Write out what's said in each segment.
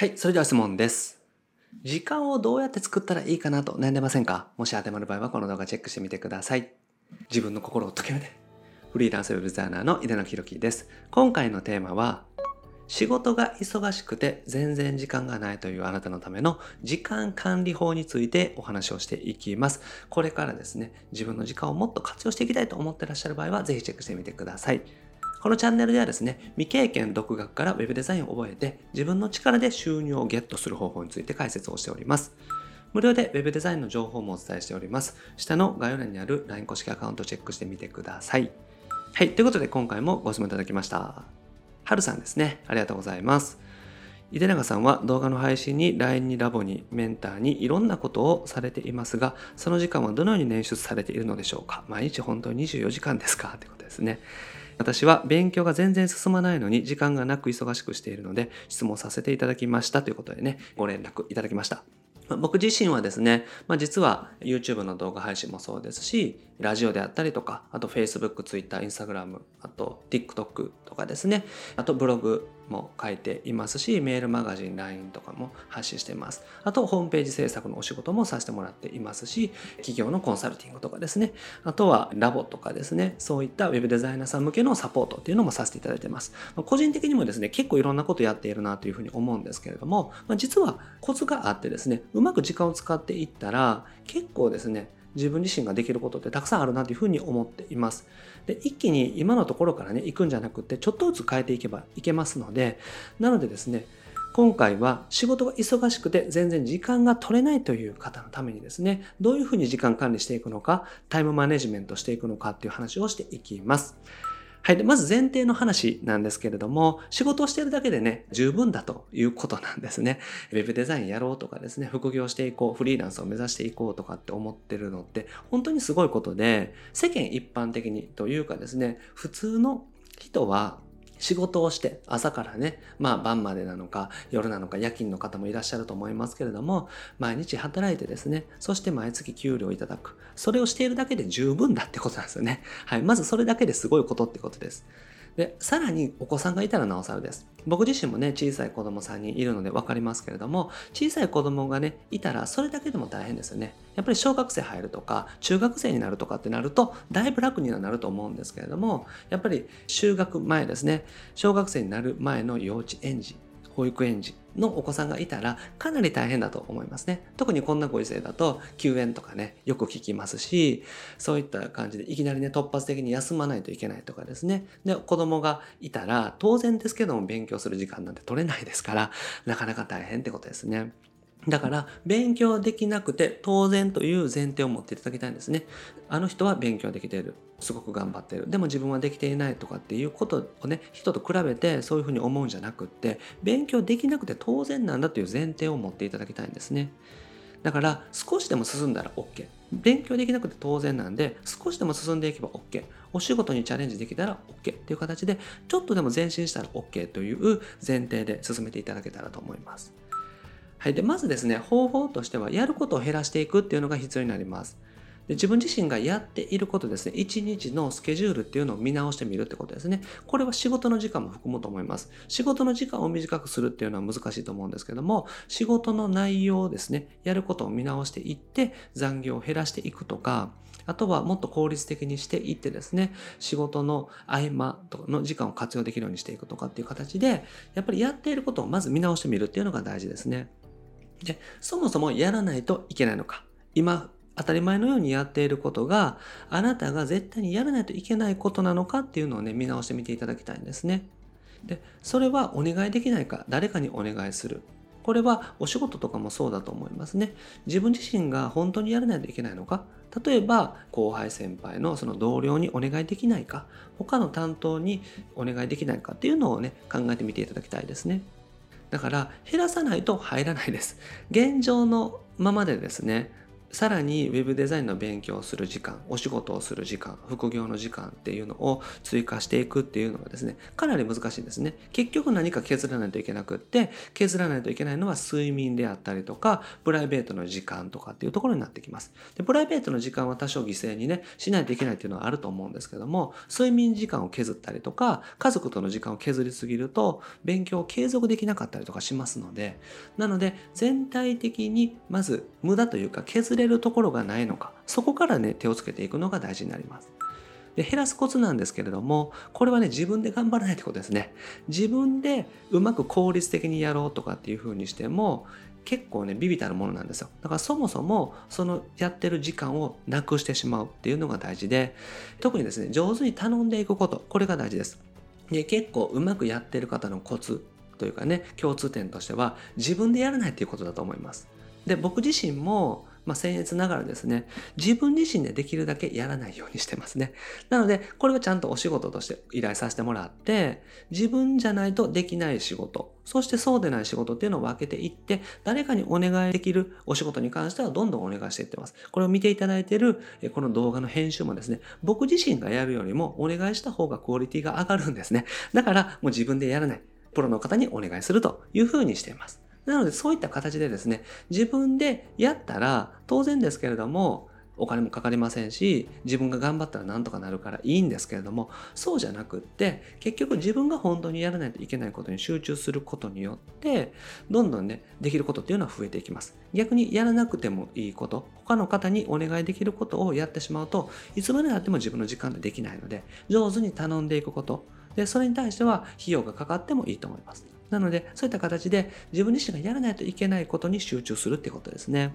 はい、それでは質問です。時間をどうやって作ったらいいかなと悩んでませんか？もし当てはまる場合はこの動画チェックしてみてください。自分の心を解けるね。フリーランスウェブデザイナーの井出野博樹です。今回のテーマは、仕事が忙しくて全然時間がないというあなたのための時間管理法についてお話をしていきます。これからですね、自分の時間をもっと活用していきたいと思ってらっしゃる場合は、ぜひチェックしてみてください。このチャンネルではですね、未経験独学から Web デザインを覚えて、自分の力で収入をゲットする方法について解説をしております。無料で Web デザインの情報もお伝えしております。下の概要欄にある LINE 公式アカウントをチェックしてみてください。はい、ということで今回もご質問いただきました。はるさんですね。ありがとうございます。井出永さんは動画の配信に LINE にラボにメンターにいろんなことをされていますが、その時間はどのように捻出されているのでしょうか毎日本当に24時間ですかということですね。私は勉強が全然進まないのに時間がなく忙しくしているので質問させていただきましたということでね、ご連絡いただきました。僕自身はですね、まあ、実は YouTube の動画配信もそうですし、ラジオであったりとか、あと Facebook、Twitter、Instagram、あと TikTok とかですね、あとブログも書いていますし、メールマガジン、LINE とかも発信しています。あとホームページ制作のお仕事もさせてもらっていますし、企業のコンサルティングとかですね、あとはラボとかですね、そういった Web デザイナーさん向けのサポートっていうのもさせていただいています。個人的にもですね、結構いろんなことやっているなというふうに思うんですけれども、実はコツがあってですね、うまく時間を使っていったら、結構ですね、自分自身ができることってたくさんあるなというふうに思っています。で、一気に今のところからね、行くんじゃなくて、ちょっとずつ変えていけばいけますので、なのでですね、今回は仕事が忙しくて全然時間が取れないという方のためにですね、どういうふうに時間管理していくのか、タイムマネジメントしていくのかっていう話をしていきます。はい。で、まず前提の話なんですけれども、仕事をしているだけでね、十分だということなんですね。ウェブデザインやろうとかですね、副業していこう、フリーランスを目指していこうとかって思ってるのって、本当にすごいことで、世間一般的にというかですね、普通の人は仕事をして朝からね、まあ晩までなのか夜なのか夜勤の方もいらっしゃると思いますけれども、毎日働いてですね、そして毎月給料いただく。それをしているだけで十分だってことなんですよね。はい。まずそれだけですごいことってことです。で、さらにお子さんがいたらなおさらです。僕自身もね、小さい子供3人いるので分かりますけれども、小さい子供がね、いたらそれだけでも大変ですよね。やっぱり小学生入るとか、中学生になるとかってなると、だいぶ楽にはなると思うんですけれども、やっぱり就学前ですね、小学生になる前の幼稚園児、保育園児のお子さんがいたらかなり大変だと思いますね。特にこんなご時世だと休園とかね、よく聞きますし、そういった感じでいきなりね、突発的に休まないといけないとかですね。で、子供がいたら当然ですけども勉強する時間なんて取れないですから、なかなか大変ってことですね。だから、勉強できなくて当然という前提を持っていただきたいんですね。あの人は勉強できている。すごく頑張ってる。でも自分はできていないとかっていうことをね、人と比べてそういうふうに思うんじゃなくって、勉強できなくて当然なんだという前提を持っていただきたいんですね。だから、少しでも進んだら OK。勉強できなくて当然なんで、少しでも進んでいけば OK。お仕事にチャレンジできたら OK っていう形で、ちょっとでも前進したら OK という前提で進めていただけたらと思います。はい。で、まずですね、方法としては、やることを減らしていくっていうのが必要になります。で自分自身がやっていることですね、一日のスケジュールっていうのを見直してみるってことですね。これは仕事の時間も含むと思います。仕事の時間を短くするっていうのは難しいと思うんですけども、仕事の内容をですね、やることを見直していって、残業を減らしていくとか、あとはもっと効率的にしていってですね、仕事の合間とかの時間を活用できるようにしていくとかっていう形で、やっぱりやっていることをまず見直してみるっていうのが大事ですね。で、そもそもやらないといけないのか。今、当たり前のようにやっていることがあなたが絶対にやらないといけないことなのかっていうのをね見直してみていただきたいんですね。でそれはお願いできないか誰かにお願いするこれはお仕事とかもそうだと思いますね。自分自身が本当にやらないといけないのか例えば後輩先輩のその同僚にお願いできないか他の担当にお願いできないかっていうのをね考えてみていただきたいですね。だから減らさないと入らないです。現状のままでですねさらに Web デザインの勉強をする時間、お仕事をする時間、副業の時間っていうのを追加していくっていうのがですね、かなり難しいんですね。結局何か削らないといけなくって、削らないといけないのは睡眠であったりとか、プライベートの時間とかっていうところになってきます。で、プライベートの時間は多少犠牲にね、しないといけないっていうのはあると思うんですけども、睡眠時間を削ったりとか、家族との時間を削りすぎると、勉強を継続できなかったりとかしますので、なので、全体的にまず無駄というか削れるところがないのか、そこからね、手をつけていくのが大事になります。で減らすコツなんですけれどもこれはね自分で頑張らないってことですね。自分でうまく効率的にやろうとかっていうふうにしても結構ねビビたるものなんですよ。だからそもそもそのやってる時間をなくしてしまうっていうのが大事で特にですね上手に頼んでいくことこれが大事です。で結構うまくやってる方のコツというかね共通点としては自分でやらないっていうことだと思います。で僕自身もまあ、僭越ながらですね、自分自身でできるだけやらないようにしてますね。なので、これはちゃんとお仕事として依頼させてもらって、自分じゃないとできない仕事、そしてそうでない仕事っていうのを分けていって、誰かにお願いできるお仕事に関してはどんどんお願いしていってます。これを見ていただいている、この動画の編集もですね、僕自身がやるよりもお願いした方がクオリティが上がるんですね。だから、もう自分でやらない。プロの方にお願いするというふうにしています。なのでそういった形でですね、自分でやったら当然ですけれども、お金もかかりませんし、自分が頑張ったらなんとかなるからいいんですけれども、そうじゃなくって、結局自分が本当にやらないといけないことに集中することによって、どんどんね、できることっていうのは増えていきます。逆にやらなくてもいいこと、他の方にお願いできることをやってしまうと、いつまでたっても自分の時間でできないので、上手に頼んでいくこと、で、それに対しては費用がかかってもいいと思います。なので、そういった形で自分自身がやらないといけないことに集中するってことですね。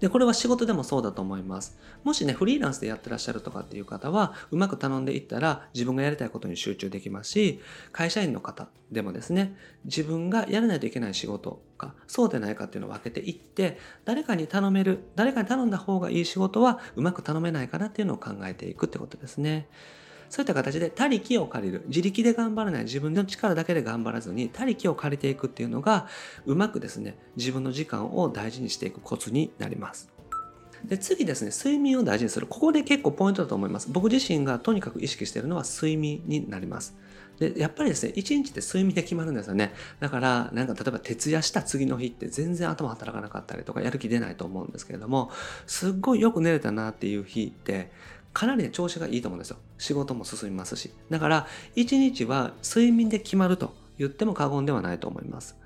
で、これは仕事でもそうだと思います。もしね、フリーランスでやってらっしゃるとかっていう方は、うまく頼んでいったら自分がやりたいことに集中できますし、会社員の方でもですね、自分がやらないといけない仕事か、そうでないかっていうのを分けていって、誰かに頼める、誰かに頼んだ方がいい仕事はうまく頼めないかなっていうのを考えていくってことですね。そういった形で他力を借りる。自力で頑張らない。自分の力だけで頑張らずに他力を借りていくっていうのが、うまくですね、自分の時間を大事にしていくコツになります。で次ですね、睡眠を大事にする。ここで結構ポイントだと思います。僕自身がとにかく意識しているのは睡眠になります。で、やっぱりですね、一日って睡眠で決まるんですよね。だから、なんか例えば徹夜した次の日って全然頭働かなかったりとか、やる気出ないと思うんですけれども、すっごいよく寝れたなっていう日って、かなり、調子がいいと思うんですよ。仕事も進みますし。だから、1日は睡眠で決まると言っても過言ではないと思います。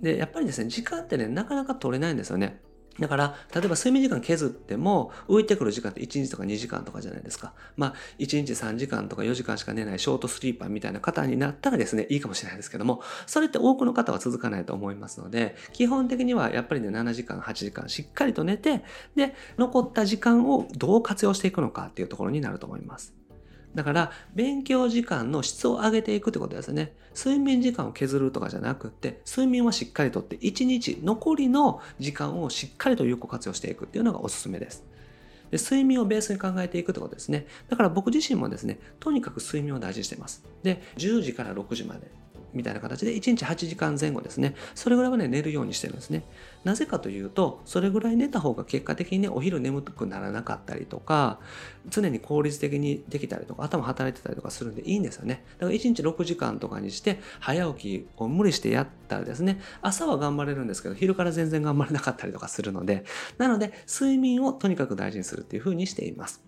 で、やっぱりですね、時間ってね、なかなか取れないんですよね。だから、例えば睡眠時間削っても、浮いてくる時間って1日とか2時間とかじゃないですか。まあ、1日3時間とか4時間しか寝ないショートスリーパーみたいな方になったらですね、いいかもしれないですけども、それって多くの方は続かないと思いますので、基本的にはやっぱりね、7時間、8時間しっかりと寝て、で、残った時間をどう活用していくのかっていうところになると思います。だから、勉強時間の質を上げていくってことですね。睡眠時間を削るとかじゃなくって、睡眠はしっかりとって、1日残りの時間をしっかりと有効活用していくっていうのがおすすめです。で睡眠をベースに考えていくってことですね。だから僕自身もですね、とにかく睡眠を大事にしています。で、10時から6時までみたいな形で1日8時間前後ですね。それぐらいはね、寝るようにしてるんですね。なぜかというと、それぐらい寝た方が結果的にね、お昼眠くならなかったりとか、常に効率的にできたりとか、頭働いてたりとかするんでいいんですよね。だから1日6時間とかにして、早起きを無理してやったらですね、朝は頑張れるんですけど、昼から全然頑張れなかったりとかするので、なので、睡眠をとにかく大事にするっていうふうにしています。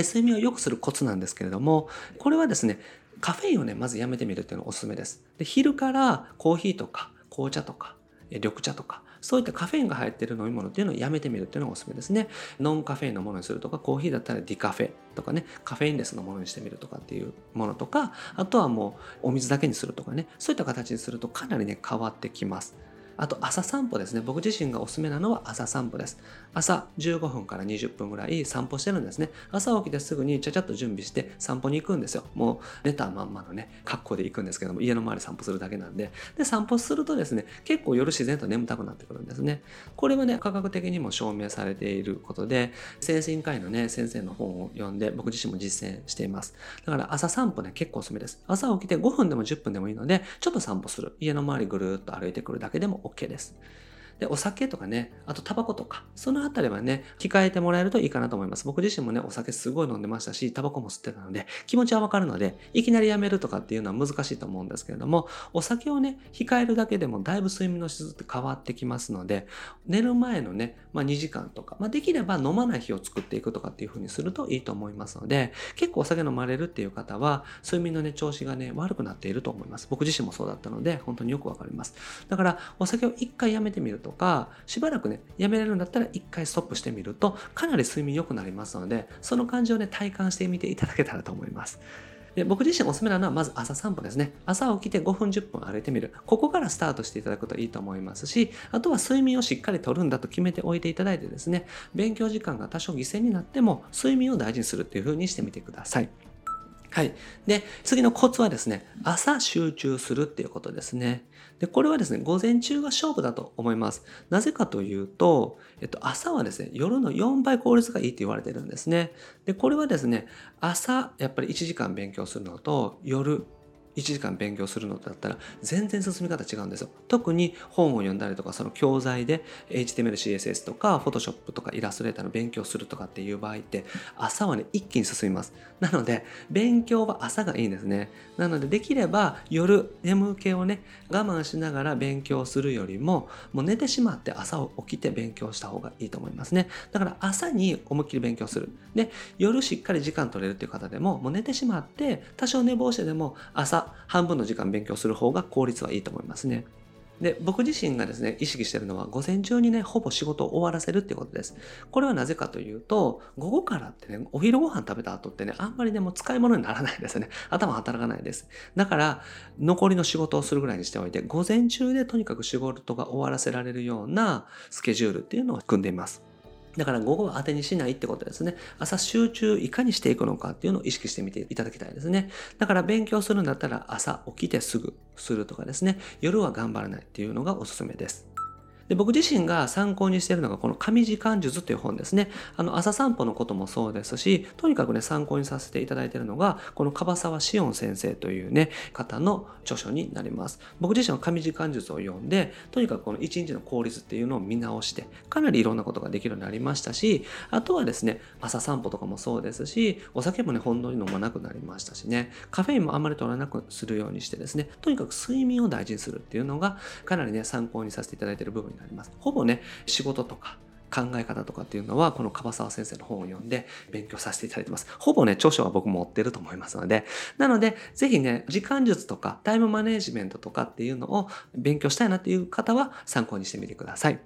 睡眠を良くするコツなんですけれども、これはですね、カフェインをね、まずやめてみるっていうのがおすすめです。で昼からコーヒーとか紅茶とか緑茶とか、そういったカフェインが入っている飲み物っていうのをやめてみるっていうのがおすすめですね。ノンカフェインのものにするとか、コーヒーだったらディカフェとかね、カフェインレスのものにしてみるとかっていうものとか、あとはもうお水だけにするとかね、そういった形にするとかなりね、変わってきます。あと朝散歩ですね。僕自身がおすすめなのは朝散歩です。朝15分から20分ぐらい散歩してるんですね。朝起きてすぐにちゃちゃっと準備して散歩に行くんですよ。もう寝たまんまのね、格好で行くんですけども、家の周り散歩するだけなんで。で、散歩するとですね、結構夜自然と眠たくなってくるんですね。これはね、科学的にも証明されていることで、精神科医のね、先生の本を読んで、僕自身も実践しています。だから朝散歩ね、結構おすすめです。朝起きて5分でも10分でもいいので、ちょっと散歩する。家の周りぐるーっと歩いてくるだけでも OK です。で、お酒とかね、あとタバコとか、そのあたりはね、控えてもらえるといいかなと思います。僕自身もね、お酒すごい飲んでましたし、タバコも吸ってたので、気持ちはわかるので、いきなりやめるとかっていうのは難しいと思うんですけれども、お酒をね、控えるだけでもだいぶ睡眠の質って変わってきますので、寝る前のね、まあ、2時間とか、まあ、できれば飲まない日を作っていくとかっていう風にするといいと思いますので、結構お酒飲まれるっていう方は、睡眠のね、調子がね、悪くなっていると思います。僕自身もそうだったので、本当によくわかります。だから、お酒を一回やめてみるとか、しばらくね、やめれるんだったら一回ストップしてみると、かなり睡眠良くなりますので、その感じをね、体感してみていただけたらと思います。で僕自身おすすめなのはまず朝散歩ですね。朝起きて5分10分歩いてみる。ここからスタートしていただくといいと思いますし、あとは睡眠をしっかりとるんだと決めておいていただいてですね、勉強時間が多少犠牲になっても睡眠を大事にするっていう風にしてみてください。はい。で、次のコツはですね、朝集中するっていうことですね。で、これはですね、午前中が勝負だと思います。なぜかというと、えっと、朝はですね、夜の4倍効率がいいって言われてるんですね。で、これはですね、朝、やっぱり1時間勉強するのと、夜1時間勉強するのだったら全然進み方違うんですよ。特に本を読んだりとかその教材で HTML、CSS とか Photoshop とかイラストレーターの勉強するとかっていう場合って朝はね一気に進みます。なので勉強は朝がいいんですね。なのでできれば夜眠気をね我慢しながら勉強するよりももう寝てしまって朝起きて勉強した方がいいと思いますね。だから朝に思いっきり勉強する。で夜しっかり時間取れるっていう方でももう寝てしまって多少寝坊してでも朝半分の時間勉強する方が効率はいいと思いますね。で、僕自身がですね、意識してるのは、午前中にね、ほぼ仕事を終わらせるっていうことです。これはなぜかというと、午後からってね、お昼ご飯食べた後ってね、あんまりでも使い物にならないですね。頭働かないです。だから、残りの仕事をするぐらいにしておいて、午前中でとにかく仕事が終わらせられるようなスケジュールっていうのを組んでいます。だから午後は当てにしないってことですね。朝集中いかにしていくのかっていうのを意識してみていただきたいですね。だから勉強するんだったら朝起きてすぐするとかですね。夜は頑張らないっていうのがおすすめです。で僕自身が参考にしているのがこの神時間術という本ですね。あの朝散歩のこともそうですし、とにかくね参考にさせていただいているのがこの樺沢志音先生というね方の著書になります。僕自身は神時間術を読んで、とにかくこの一日の効率っていうのを見直して、かなりいろんなことができるようになりましたし、あとはですね、朝散歩とかもそうですし、お酒もね、ほんのり飲まなくなりましたしね、カフェインもあまり取らなくするようにしてですね、とにかく睡眠を大事にするっていうのが、かなりね、参考にさせていただいている部分になります。ほぼね、仕事とか、考え方とかっていうのは、この樺沢先生の本を読んで勉強させていただいてます。ほぼね、著書は僕も持ってると思いますので、なので、是非ね、時間術とかタイムマネジメントとかっていうのを勉強したいなっていう方は参考にしてみてください。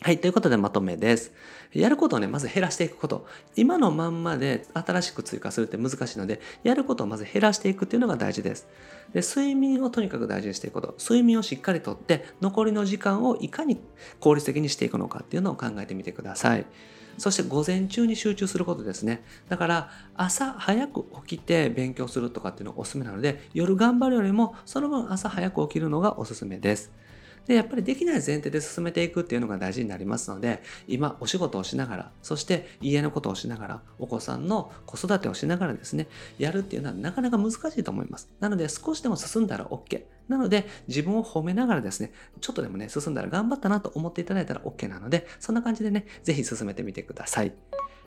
はい。ということでまとめです。やることをね、まず減らしていくこと。今のまんまで新しく追加するって難しいので、やることをまず減らしていくっていうのが大事です。で、睡眠をとにかく大事にしていくこと。睡眠をしっかりとって、残りの時間をいかに効率的にしていくのかっていうのを考えてみてください。そして午前中に集中することですね。だから朝早く起きて勉強するとかっていうのがおすすめなので、夜頑張るよりもその分朝早く起きるのがおすすめです。で、やっぱりできない前提で進めていくっていうのが大事になりますので、今お仕事をしながら、そして家のことをしながら、お子さんの子育てをしながらですね、やるっていうのはなかなか難しいと思います。なので少しでも進んだら OK。なので自分を褒めながらですね、ちょっとでもね、進んだら頑張ったなと思っていただいたら OK なので、そんな感じでね、ぜひ進めてみてください。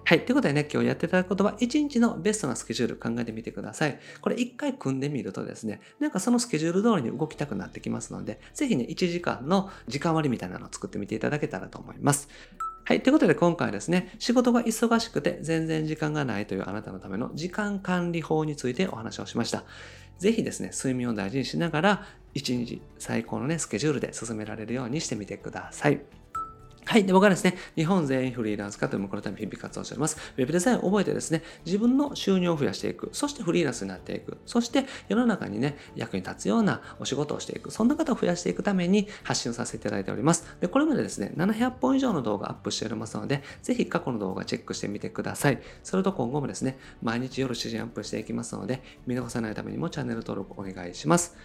はい。ということでね、今日やっていただくことは、1日のベストなスケジュール考えてみてください。これ1回組んでみるとですね、なんかそのスケジュール通りに動きたくなってきますので、ぜひね、1時間の時間割みたいなのを作ってみていただけたらと思います。はい。ということで今回はですね、仕事が忙しくて全然時間がないというあなたのための時間管理法についてお話をしました。ぜひですね、睡眠を大事にしながら、1日最高のね、スケジュールで進められるようにしてみてください。はい。で、僕はですね、日本全員フリーランス化というもこのため日々活動しております。ウェブデザインを覚えてですね、自分の収入を増やしていく。そしてフリーランスになっていく。そして世の中にね、役に立つようなお仕事をしていく。そんな方を増やしていくために発信させていただいております。で、これまでですね、700本以上の動画アップしておりますので、ぜひ過去の動画チェックしてみてください。それと今後もですね、毎日夜7時アップしていきますので、見逃さないためにもチャンネル登録お願いします。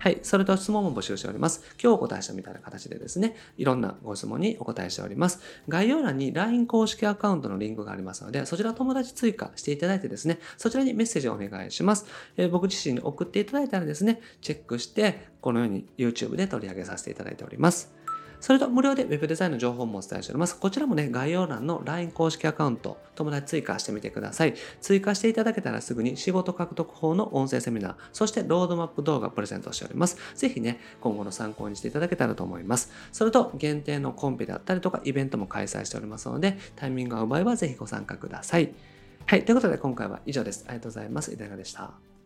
はい。それと質問も募集しております。今日お答えしたみたいな形でですね、いろんなご質問にお答えしております。概要欄に LINE 公式アカウントのリンクがありますので、そちら友達追加していただいてですね、そちらにメッセージをお願いします。えー、僕自身に送っていただいたらですね、チェックして、このように YouTube で取り上げさせていただいております。それと無料で Web デザインの情報もお伝えしております。こちらもね、概要欄の LINE 公式アカウント、友達追加してみてください。追加していただけたらすぐに仕事獲得法の音声セミナー、そしてロードマップ動画プレゼントしております。ぜひね、今後の参考にしていただけたらと思います。それと、限定のコンペであったりとか、イベントも開催しておりますので、タイミングが合う場合はぜひご参加ください。はい、ということで今回は以上です。ありがとうございます。いかがでした